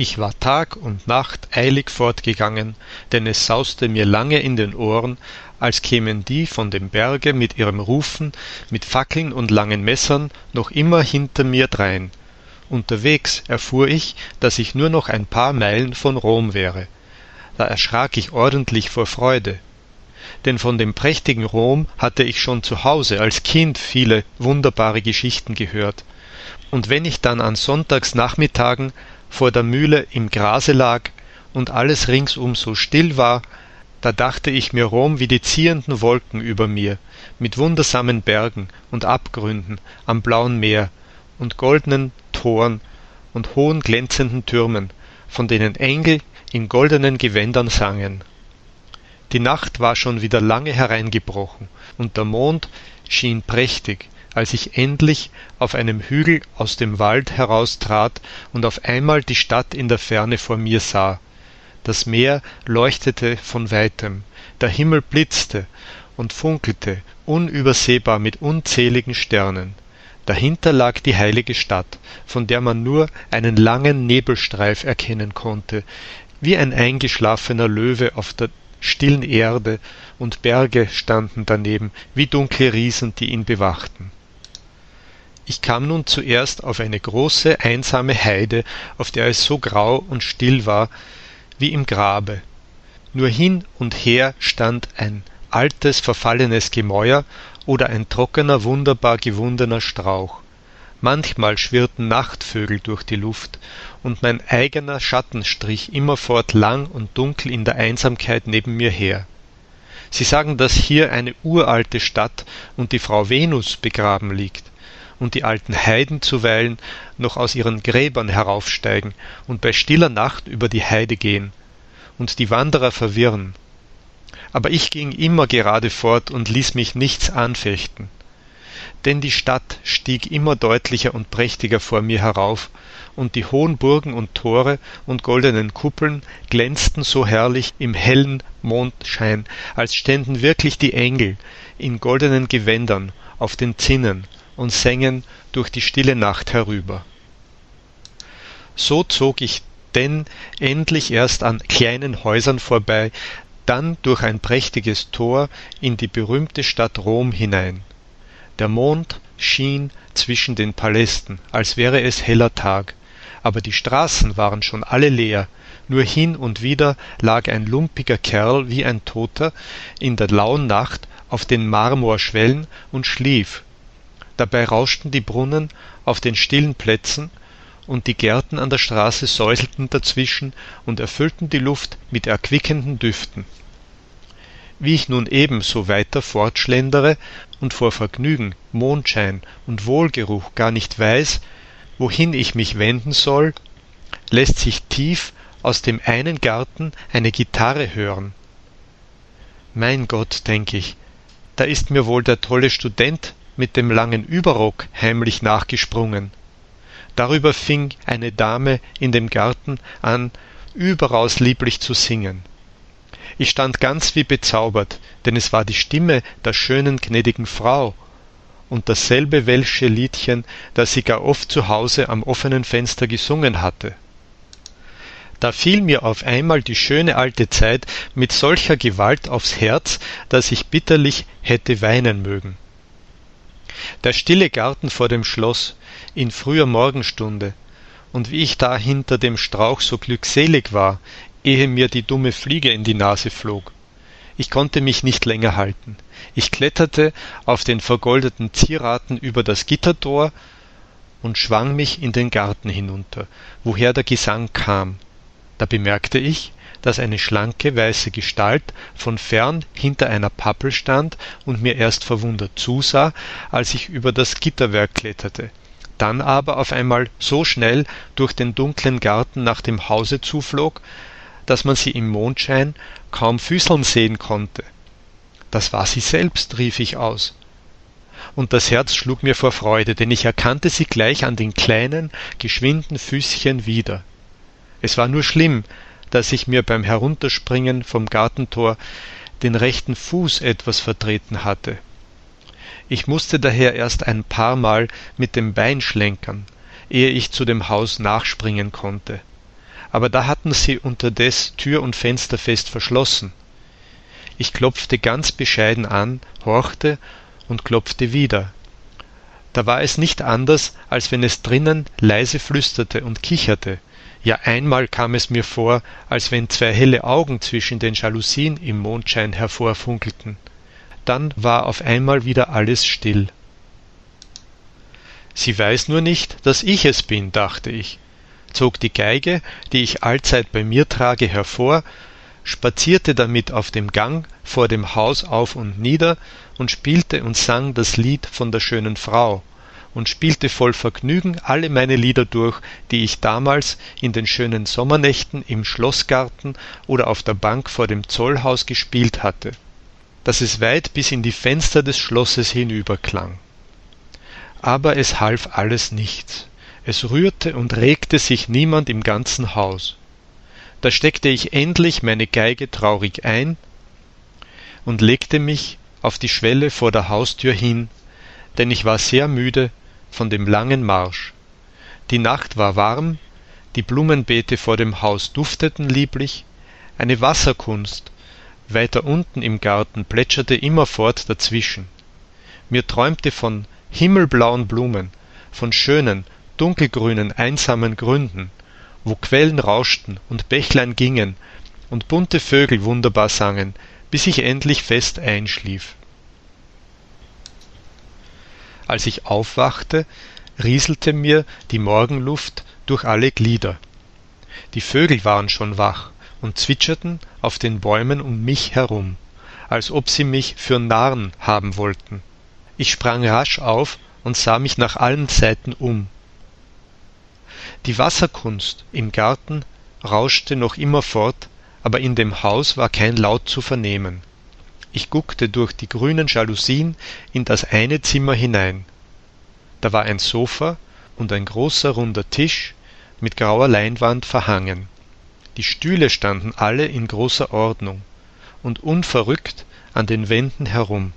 Ich war Tag und Nacht eilig fortgegangen, denn es sauste mir lange in den Ohren, als kämen die von dem Berge mit ihrem Rufen, mit Fackeln und langen Messern noch immer hinter mir drein. Unterwegs erfuhr ich, dass ich nur noch ein paar Meilen von Rom wäre. Da erschrak ich ordentlich vor Freude. Denn von dem prächtigen Rom hatte ich schon zu Hause als Kind viele wunderbare Geschichten gehört. Und wenn ich dann an Sonntagsnachmittagen vor der Mühle im Grase lag und alles ringsum so still war, da dachte ich mir Rom wie die ziehenden Wolken über mir, mit wundersamen Bergen und Abgründen am blauen Meer und goldenen Toren und hohen glänzenden Türmen, von denen Engel in goldenen Gewändern sangen. Die Nacht war schon wieder lange hereingebrochen, und der Mond schien prächtig, als ich endlich auf einem Hügel aus dem Wald heraustrat und auf einmal die Stadt in der Ferne vor mir sah das Meer leuchtete von weitem, der Himmel blitzte und funkelte unübersehbar mit unzähligen Sternen. Dahinter lag die heilige Stadt, von der man nur einen langen Nebelstreif erkennen konnte, wie ein eingeschlafener Löwe auf der stillen Erde, und Berge standen daneben, wie dunkle Riesen, die ihn bewachten. Ich kam nun zuerst auf eine große, einsame Heide, auf der es so grau und still war, wie im Grabe. Nur hin und her stand ein altes, verfallenes Gemäuer oder ein trockener, wunderbar gewundener Strauch. Manchmal schwirrten Nachtvögel durch die Luft, und mein eigener Schatten strich immerfort lang und dunkel in der Einsamkeit neben mir her. Sie sagen, dass hier eine uralte Stadt und die Frau Venus begraben liegt und die alten Heiden zuweilen noch aus ihren Gräbern heraufsteigen und bei stiller Nacht über die Heide gehen und die Wanderer verwirren. Aber ich ging immer gerade fort und ließ mich nichts anfechten. Denn die Stadt stieg immer deutlicher und prächtiger vor mir herauf, und die hohen Burgen und Tore und goldenen Kuppeln glänzten so herrlich im hellen Mondschein, als ständen wirklich die Engel in goldenen Gewändern auf den Zinnen und sängen durch die stille Nacht herüber. So zog ich denn endlich erst an kleinen Häusern vorbei, dann durch ein prächtiges Tor in die berühmte Stadt Rom hinein. Der Mond schien zwischen den Palästen, als wäre es heller Tag, aber die Straßen waren schon alle leer, nur hin und wieder lag ein lumpiger Kerl wie ein Toter in der lauen Nacht auf den Marmorschwellen und schlief Dabei rauschten die Brunnen auf den stillen Plätzen, und die Gärten an der Straße säuselten dazwischen und erfüllten die Luft mit erquickenden Düften. Wie ich nun eben so weiter fortschlendere und vor Vergnügen, Mondschein und Wohlgeruch gar nicht weiß, wohin ich mich wenden soll, lässt sich tief aus dem einen Garten eine Gitarre hören. Mein Gott, denk ich, da ist mir wohl der tolle Student mit dem langen Überrock heimlich nachgesprungen. Darüber fing eine Dame in dem Garten an, überaus lieblich zu singen. Ich stand ganz wie bezaubert, denn es war die Stimme der schönen gnädigen Frau und dasselbe welsche Liedchen, das sie gar oft zu Hause am offenen Fenster gesungen hatte. Da fiel mir auf einmal die schöne alte Zeit mit solcher Gewalt aufs Herz, dass ich bitterlich hätte weinen mögen der stille Garten vor dem Schloß in früher Morgenstunde, und wie ich da hinter dem Strauch so glückselig war, ehe mir die dumme Fliege in die Nase flog. Ich konnte mich nicht länger halten. Ich kletterte auf den vergoldeten Zieraten über das Gittertor und schwang mich in den Garten hinunter, woher der Gesang kam. Da bemerkte ich, dass eine schlanke weiße Gestalt von fern hinter einer Pappel stand und mir erst verwundert zusah, als ich über das Gitterwerk kletterte, dann aber auf einmal so schnell durch den dunklen Garten nach dem Hause zuflog, dass man sie im Mondschein kaum füßeln sehen konnte. Das war sie selbst, rief ich aus. Und das Herz schlug mir vor Freude, denn ich erkannte sie gleich an den kleinen, geschwinden Füßchen wieder. Es war nur schlimm, dass ich mir beim Herunterspringen vom Gartentor den rechten Fuß etwas vertreten hatte. Ich musste daher erst ein paarmal mit dem Bein schlenkern, ehe ich zu dem Haus nachspringen konnte. aber da hatten sie unterdes Tür und Fenster fest verschlossen. Ich klopfte ganz bescheiden an, horchte und klopfte wieder. Da war es nicht anders, als wenn es drinnen leise flüsterte und kicherte. Ja, einmal kam es mir vor, als wenn zwei helle Augen zwischen den Jalousien im Mondschein hervorfunkelten. Dann war auf einmal wieder alles still. Sie weiß nur nicht, dass ich es bin, dachte ich, zog die Geige, die ich allzeit bei mir trage, hervor, spazierte damit auf dem Gang vor dem Haus auf und nieder und spielte und sang das Lied von der schönen Frau und spielte voll Vergnügen alle meine Lieder durch, die ich damals in den schönen Sommernächten im Schloßgarten oder auf der Bank vor dem Zollhaus gespielt hatte, dass es weit bis in die Fenster des Schlosses hinüberklang. Aber es half alles nichts. Es rührte und regte sich niemand im ganzen Haus. Da steckte ich endlich meine Geige traurig ein und legte mich auf die Schwelle vor der Haustür hin, denn ich war sehr müde von dem langen Marsch. Die Nacht war warm, die Blumenbeete vor dem Haus dufteten lieblich, eine Wasserkunst weiter unten im Garten plätscherte immerfort dazwischen. Mir träumte von himmelblauen Blumen, von schönen, dunkelgrünen, einsamen Gründen, wo Quellen rauschten und Bächlein gingen und bunte Vögel wunderbar sangen, bis ich endlich fest einschlief. Als ich aufwachte, rieselte mir die Morgenluft durch alle Glieder. Die Vögel waren schon wach und zwitscherten auf den Bäumen um mich herum, als ob sie mich für Narren haben wollten. Ich sprang rasch auf und sah mich nach allen Seiten um. Die Wasserkunst im Garten rauschte noch immer fort, aber in dem Haus war kein Laut zu vernehmen. Ich guckte durch die grünen Jalousien in das eine Zimmer hinein. Da war ein Sofa und ein großer runder Tisch mit grauer Leinwand verhangen. Die Stühle standen alle in großer Ordnung und unverrückt an den Wänden herum.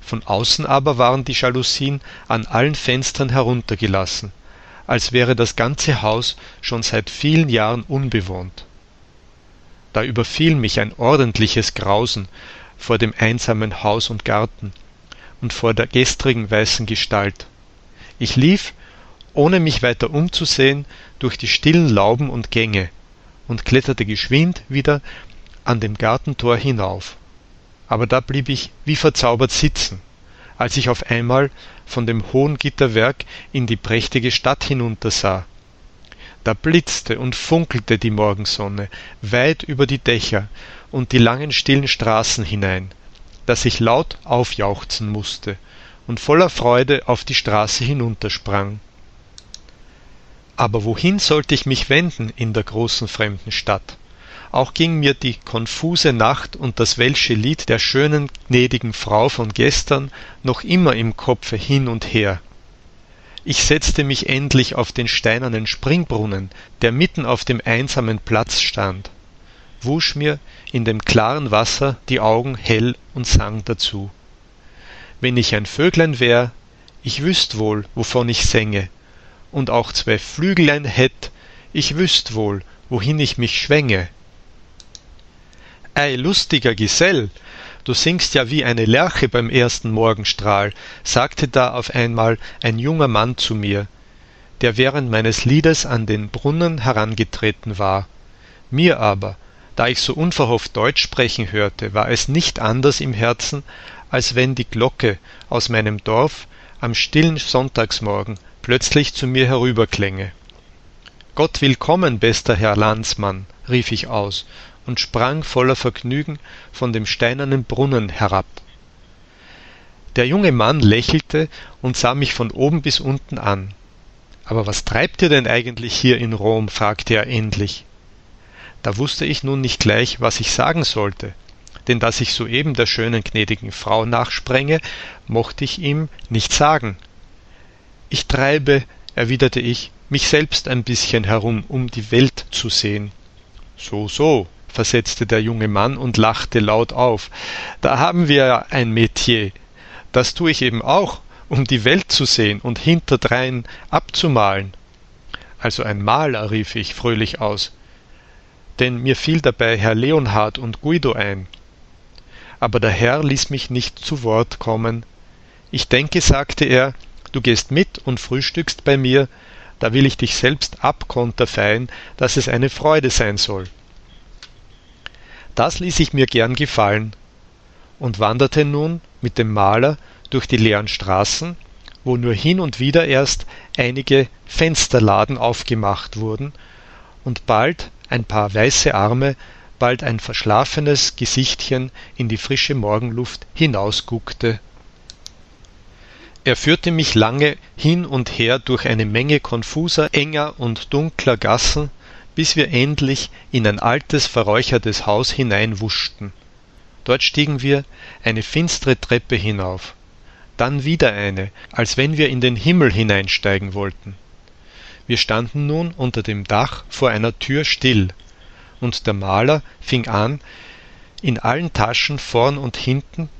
Von außen aber waren die Jalousien an allen Fenstern heruntergelassen, als wäre das ganze Haus schon seit vielen Jahren unbewohnt. Da überfiel mich ein ordentliches Grausen vor dem einsamen Haus und Garten und vor der gestrigen weißen Gestalt. Ich lief, ohne mich weiter umzusehen, durch die stillen Lauben und Gänge und kletterte geschwind wieder an dem Gartentor hinauf. Aber da blieb ich wie verzaubert sitzen, als ich auf einmal von dem hohen Gitterwerk in die prächtige Stadt hinuntersah. Da blitzte und funkelte die Morgensonne weit über die Dächer und die langen stillen Straßen hinein, dass ich laut aufjauchzen musste und voller Freude auf die Straße hinuntersprang. Aber wohin sollte ich mich wenden in der großen fremden Stadt? Auch ging mir die konfuse Nacht und das welsche Lied der schönen, gnädigen Frau von gestern noch immer im Kopfe hin und her. Ich setzte mich endlich auf den steinernen Springbrunnen, der mitten auf dem einsamen Platz stand, wusch mir in dem klaren Wasser die Augen hell und sang dazu. Wenn ich ein Vöglein wär, ich wüßt wohl, wovon ich sänge, und auch zwei Flügelein hätt, ich wüßt wohl, wohin ich mich schwänge. Ei, lustiger Gesell, du singst ja wie eine Lerche beim ersten Morgenstrahl, sagte da auf einmal ein junger Mann zu mir, der während meines Liedes an den Brunnen herangetreten war. Mir aber, da ich so unverhofft Deutsch sprechen hörte, war es nicht anders im Herzen, als wenn die Glocke aus meinem Dorf am stillen Sonntagsmorgen plötzlich zu mir herüberklänge. Gott willkommen, bester Herr Landsmann, rief ich aus und sprang voller Vergnügen von dem steinernen Brunnen herab. Der junge Mann lächelte und sah mich von oben bis unten an. Aber was treibt ihr denn eigentlich hier in Rom? fragte er endlich. Da wusste ich nun nicht gleich, was ich sagen sollte, denn dass ich soeben der schönen gnädigen Frau nachsprenge, mochte ich ihm nicht sagen. Ich treibe, erwiderte ich, mich selbst ein bisschen herum, um die Welt zu sehen. So, so, versetzte der junge Mann und lachte laut auf. Da haben wir ja ein Metier. Das tue ich eben auch, um die Welt zu sehen und hinterdrein abzumalen. Also ein Maler, rief ich fröhlich aus. denn mir fiel dabei Herr Leonhard und Guido ein. Aber der Herr ließ mich nicht zu Wort kommen. Ich denke, sagte er, du gehst mit und frühstückst bei mir, da will ich dich selbst abkonterfeien, dass es eine Freude sein soll. Das ließ ich mir gern gefallen und wanderte nun mit dem Maler durch die leeren Straßen, wo nur hin und wieder erst einige Fensterladen aufgemacht wurden und bald ein paar weiße Arme, bald ein verschlafenes Gesichtchen in die frische Morgenluft hinausguckte. Er führte mich lange hin und her durch eine Menge konfuser, enger und dunkler Gassen, bis wir endlich in ein altes, verräuchertes Haus hineinwuschten. Dort stiegen wir eine finstere Treppe hinauf, dann wieder eine, als wenn wir in den Himmel hineinsteigen wollten. Wir standen nun unter dem Dach vor einer Tür still, und der Maler fing an, in allen Taschen vorn und hinten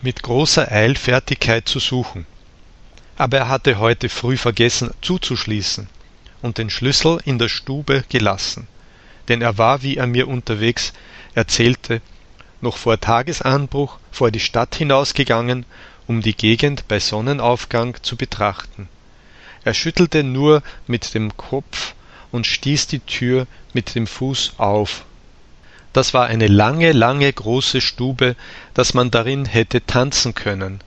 mit großer Eilfertigkeit zu suchen. Aber er hatte heute früh vergessen zuzuschließen und den Schlüssel in der Stube gelassen, denn er war, wie er mir unterwegs erzählte, noch vor Tagesanbruch vor die Stadt hinausgegangen, um die Gegend bei Sonnenaufgang zu betrachten. Er schüttelte nur mit dem Kopf und stieß die Tür mit dem Fuß auf. Das war eine lange, lange große Stube, dass man darin hätte tanzen können,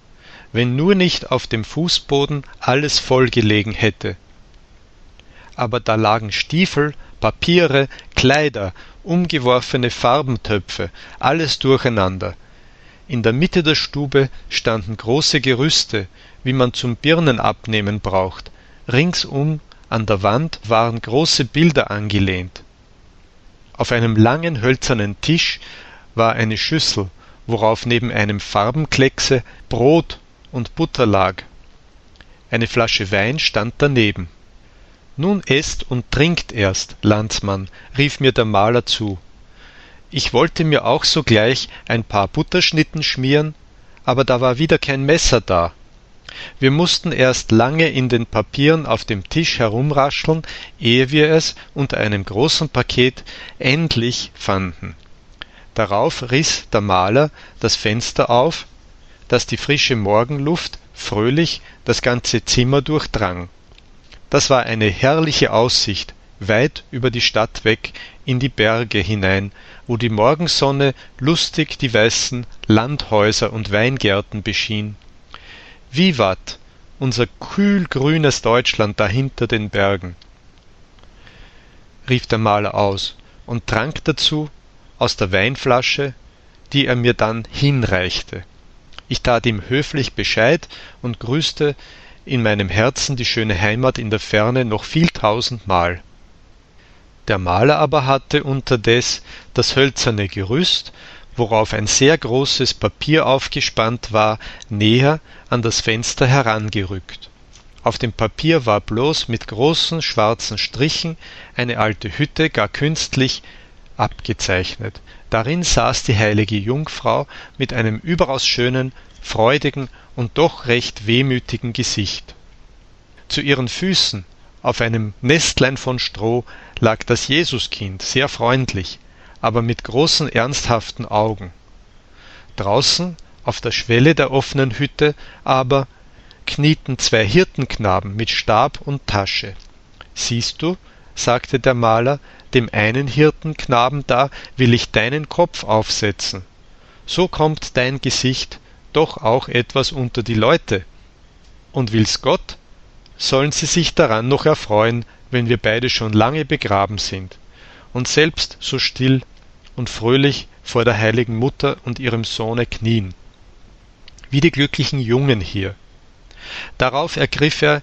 wenn nur nicht auf dem Fußboden alles voll gelegen hätte aber da lagen Stiefel, Papiere, Kleider, umgeworfene Farbentöpfe, alles durcheinander. In der Mitte der Stube standen große Gerüste, wie man zum Birnenabnehmen braucht. Ringsum an der Wand waren große Bilder angelehnt. Auf einem langen hölzernen Tisch war eine Schüssel, worauf neben einem Farbenkleckse Brot und Butter lag. Eine Flasche Wein stand daneben. Nun eßt und trinkt erst, Landsmann, rief mir der Maler zu. Ich wollte mir auch sogleich ein paar Butterschnitten schmieren, aber da war wieder kein Messer da. Wir mussten erst lange in den Papieren auf dem Tisch herumrascheln, ehe wir es unter einem großen Paket endlich fanden. Darauf riß der Maler das Fenster auf, dass die frische Morgenluft fröhlich das ganze Zimmer durchdrang. Das war eine herrliche Aussicht, weit über die Stadt weg in die Berge hinein, wo die Morgensonne lustig die weißen Landhäuser und Weingärten beschien. Vivat, unser kühlgrünes Deutschland da hinter den Bergen, rief der Maler aus und trank dazu aus der Weinflasche, die er mir dann hinreichte. Ich tat ihm höflich Bescheid und grüßte in meinem Herzen die schöne Heimat in der Ferne noch viel tausendmal. Der Maler aber hatte unterdes das hölzerne Gerüst, worauf ein sehr großes Papier aufgespannt war, näher an das Fenster herangerückt. Auf dem Papier war bloß mit großen schwarzen Strichen eine alte Hütte gar künstlich abgezeichnet. Darin saß die heilige Jungfrau mit einem überaus schönen, freudigen und doch recht wehmütigen Gesicht. Zu ihren Füßen, auf einem Nestlein von Stroh, lag das Jesuskind, sehr freundlich, aber mit großen ernsthaften Augen. Draußen, auf der Schwelle der offenen Hütte, aber knieten zwei Hirtenknaben mit Stab und Tasche. Siehst du, sagte der Maler, dem einen Hirtenknaben da will ich deinen Kopf aufsetzen. So kommt dein Gesicht doch auch etwas unter die Leute. Und will's Gott, sollen sie sich daran noch erfreuen, wenn wir beide schon lange begraben sind, und selbst so still und fröhlich vor der heiligen Mutter und ihrem Sohne knien. Wie die glücklichen Jungen hier. Darauf ergriff er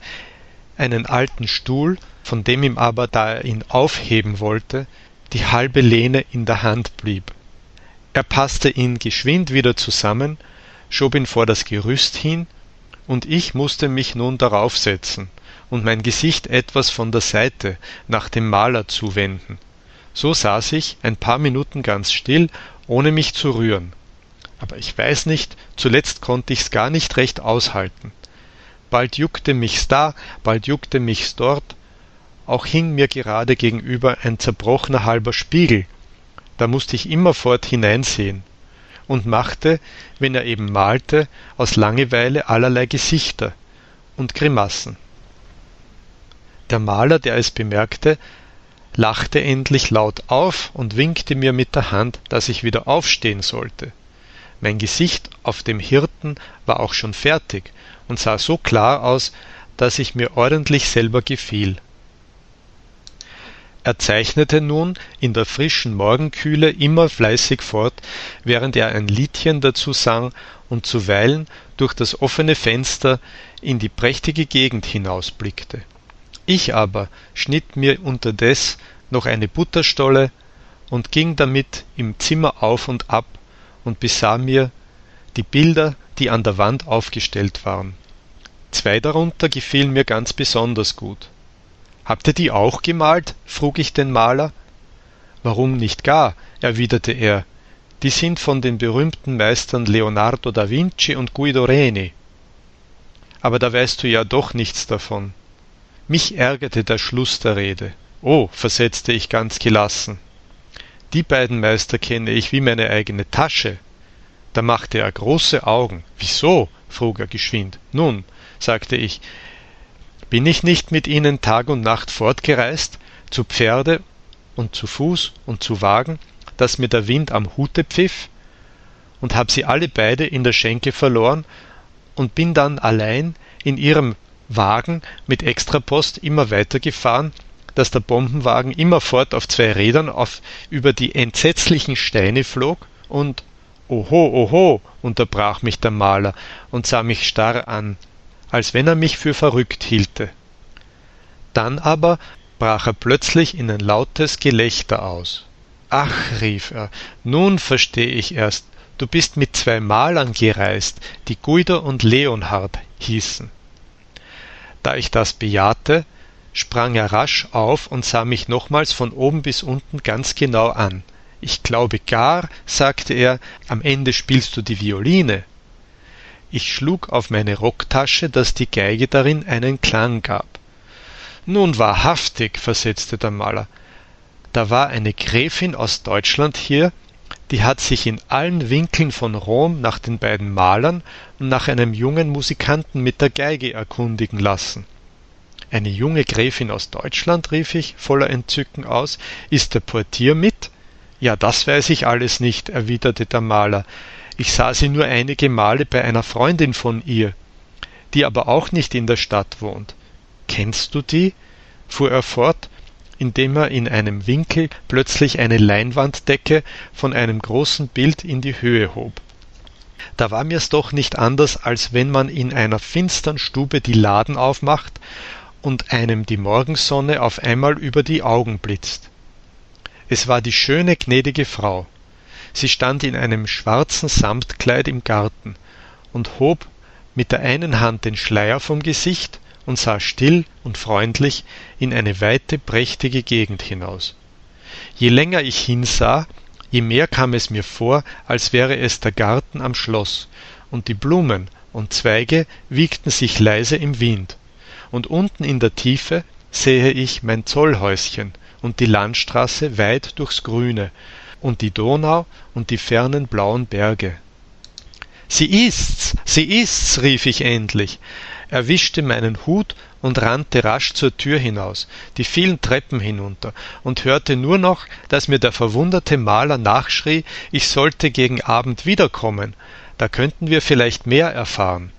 einen alten Stuhl, von dem ihm aber, da er ihn aufheben wollte, die halbe Lehne in der Hand blieb. Er passte ihn geschwind wieder zusammen schob ihn vor das Gerüst hin, und ich musste mich nun darauf setzen und mein Gesicht etwas von der Seite nach dem Maler zuwenden. So saß ich ein paar Minuten ganz still, ohne mich zu rühren. Aber ich weiß nicht, zuletzt konnte ich's gar nicht recht aushalten. Bald juckte mich's da, bald juckte mich's dort, auch hing mir gerade gegenüber ein zerbrochener halber Spiegel, da musste ich immerfort hineinsehen und machte, wenn er eben malte, aus Langeweile allerlei Gesichter und Grimassen. Der Maler, der es bemerkte, lachte endlich laut auf und winkte mir mit der Hand, dass ich wieder aufstehen sollte. Mein Gesicht auf dem Hirten war auch schon fertig und sah so klar aus, dass ich mir ordentlich selber gefiel. Er zeichnete nun in der frischen Morgenkühle immer fleißig fort, während er ein Liedchen dazu sang und zuweilen durch das offene Fenster in die prächtige Gegend hinausblickte. Ich aber schnitt mir unterdes noch eine Butterstolle und ging damit im Zimmer auf und ab und besah mir die Bilder, die an der Wand aufgestellt waren. Zwei darunter gefielen mir ganz besonders gut. Habt ihr die auch gemalt? frug ich den Maler. Warum nicht gar? erwiderte er. Die sind von den berühmten Meistern Leonardo da Vinci und Guido Reni. Aber da weißt du ja doch nichts davon. Mich ärgerte der Schluss der Rede. Oh, versetzte ich ganz gelassen. Die beiden Meister kenne ich wie meine eigene Tasche. Da machte er große Augen. Wieso? frug er geschwind. Nun, sagte ich, bin ich nicht mit ihnen Tag und Nacht fortgereist, zu Pferde und zu Fuß und zu Wagen, dass mir der Wind am Hute pfiff, und hab sie alle beide in der Schenke verloren und bin dann allein in ihrem Wagen mit Extrapost immer weitergefahren, dass der Bombenwagen immerfort auf zwei Rädern auf über die entsetzlichen Steine flog und Oho, oho, unterbrach mich der Maler und sah mich starr an als wenn er mich für verrückt hielte. Dann aber brach er plötzlich in ein lautes Gelächter aus. Ach, rief er, nun versteh ich erst, du bist mit zwei Malern gereist, die Guido und Leonhard hießen. Da ich das bejahte, sprang er rasch auf und sah mich nochmals von oben bis unten ganz genau an. Ich glaube gar, sagte er, am Ende spielst du die Violine. Ich schlug auf meine Rocktasche, dass die Geige darin einen Klang gab. Nun wahrhaftig, versetzte der Maler, da war eine Gräfin aus Deutschland hier, die hat sich in allen Winkeln von Rom nach den beiden Malern und nach einem jungen Musikanten mit der Geige erkundigen lassen. Eine junge Gräfin aus Deutschland, rief ich voller Entzücken aus, ist der Portier mit? Ja, das weiß ich alles nicht, erwiderte der Maler. Ich sah sie nur einige Male bei einer Freundin von ihr, die aber auch nicht in der Stadt wohnt. Kennst du die? fuhr er fort, indem er in einem Winkel plötzlich eine Leinwanddecke von einem großen Bild in die Höhe hob. Da war mir's doch nicht anders, als wenn man in einer finstern Stube die Laden aufmacht und einem die Morgensonne auf einmal über die Augen blitzt. Es war die schöne gnädige Frau. Sie stand in einem schwarzen Samtkleid im Garten und hob mit der einen Hand den Schleier vom Gesicht und sah still und freundlich in eine weite, prächtige Gegend hinaus. Je länger ich hinsah, je mehr kam es mir vor, als wäre es der Garten am Schloss, und die Blumen und Zweige wiegten sich leise im Wind, und unten in der Tiefe sehe ich mein Zollhäuschen und die Landstraße weit durchs Grüne, und die Donau und die fernen blauen Berge. Sie ist's, sie ist's, rief ich endlich, erwischte meinen Hut und rannte rasch zur Tür hinaus, die vielen Treppen hinunter, und hörte nur noch, dass mir der verwunderte Maler nachschrie, ich sollte gegen Abend wiederkommen, da könnten wir vielleicht mehr erfahren.